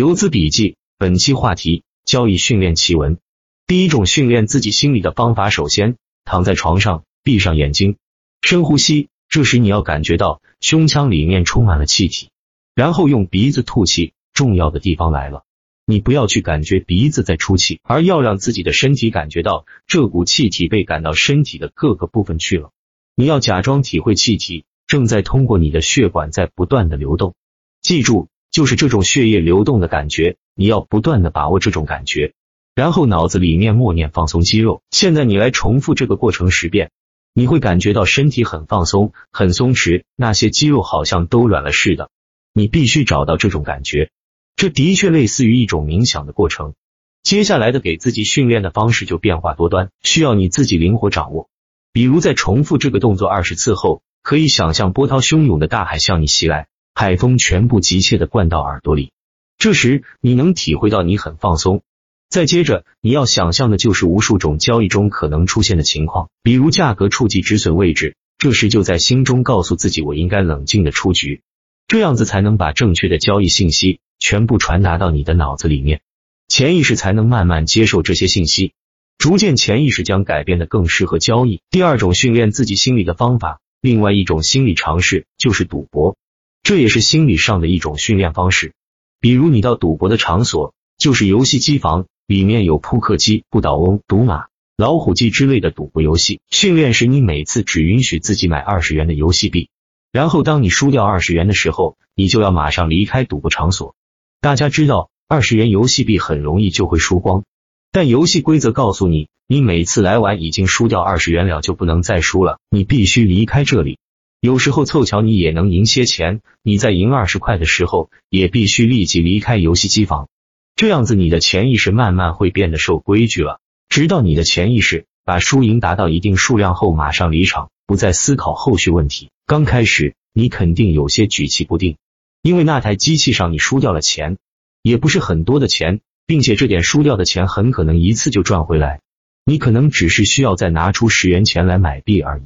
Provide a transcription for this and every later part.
游资笔记，本期话题：交易训练奇闻。第一种训练自己心理的方法，首先躺在床上，闭上眼睛，深呼吸。这时你要感觉到胸腔里面充满了气体，然后用鼻子吐气。重要的地方来了，你不要去感觉鼻子在出气，而要让自己的身体感觉到这股气体被赶到身体的各个部分去了。你要假装体会气体正在通过你的血管在不断的流动，记住，就是这种血液流动的感觉，你要不断的把握这种感觉，然后脑子里面默念放松肌肉。现在你来重复这个过程十遍，你会感觉到身体很放松、很松弛，那些肌肉好像都软了似的。你必须找到这种感觉。这的确类似于一种冥想的过程。接下来的给自己训练的方式就变化多端，需要你自己灵活掌握。比如在重复这个动作二十次后，可以想象波涛汹涌的大海向你袭来，海风全部急切的灌到耳朵里。这时你能体会到你很放松。再接着你要想象的就是无数种交易中可能出现的情况，比如价格触及止损位置，这时就在心中告诉自己我应该冷静的出局，这样子才能把正确的交易信息。全部传达到你的脑子里面，潜意识才能慢慢接受这些信息，逐渐潜意识将改变的更适合交易。第二种训练自己心理的方法，另外一种心理尝试就是赌博，这也是心理上的一种训练方式。比如你到赌博的场所，就是游戏机房，里面有扑克机、不倒翁、赌马、老虎机之类的赌博游戏。训练时，你每次只允许自己买二十元的游戏币，然后当你输掉二十元的时候，你就要马上离开赌博场所。大家知道，二十元游戏币很容易就会输光，但游戏规则告诉你，你每次来玩已经输掉二十元了，就不能再输了，你必须离开这里。有时候凑巧你也能赢些钱，你在赢二十块的时候，也必须立即离开游戏机房。这样子，你的潜意识慢慢会变得守规矩了，直到你的潜意识把输赢达到一定数量后，马上离场，不再思考后续问题。刚开始，你肯定有些举棋不定。因为那台机器上你输掉了钱，也不是很多的钱，并且这点输掉的钱很可能一次就赚回来，你可能只是需要再拿出十元钱来买币而已。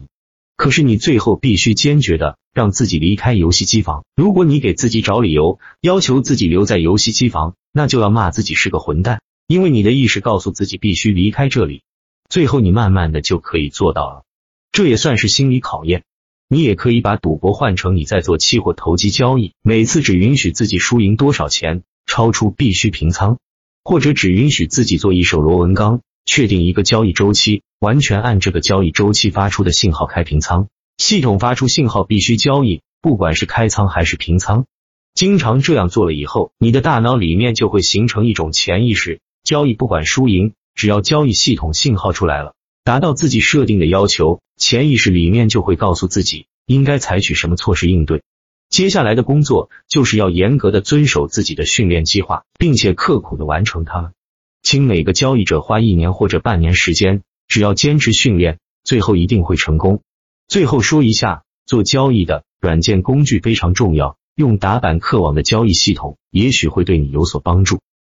可是你最后必须坚决的让自己离开游戏机房。如果你给自己找理由，要求自己留在游戏机房，那就要骂自己是个混蛋，因为你的意识告诉自己必须离开这里。最后你慢慢的就可以做到了，这也算是心理考验。你也可以把赌博换成你在做期货投机交易，每次只允许自己输赢多少钱，超出必须平仓，或者只允许自己做一手螺纹钢，确定一个交易周期，完全按这个交易周期发出的信号开平仓，系统发出信号必须交易，不管是开仓还是平仓。经常这样做了以后，你的大脑里面就会形成一种潜意识，交易不管输赢，只要交易系统信号出来了。达到自己设定的要求，潜意识里面就会告诉自己应该采取什么措施应对。接下来的工作就是要严格的遵守自己的训练计划，并且刻苦的完成它们。请每个交易者花一年或者半年时间，只要坚持训练，最后一定会成功。最后说一下，做交易的软件工具非常重要，用打板客网的交易系统也许会对你有所帮助。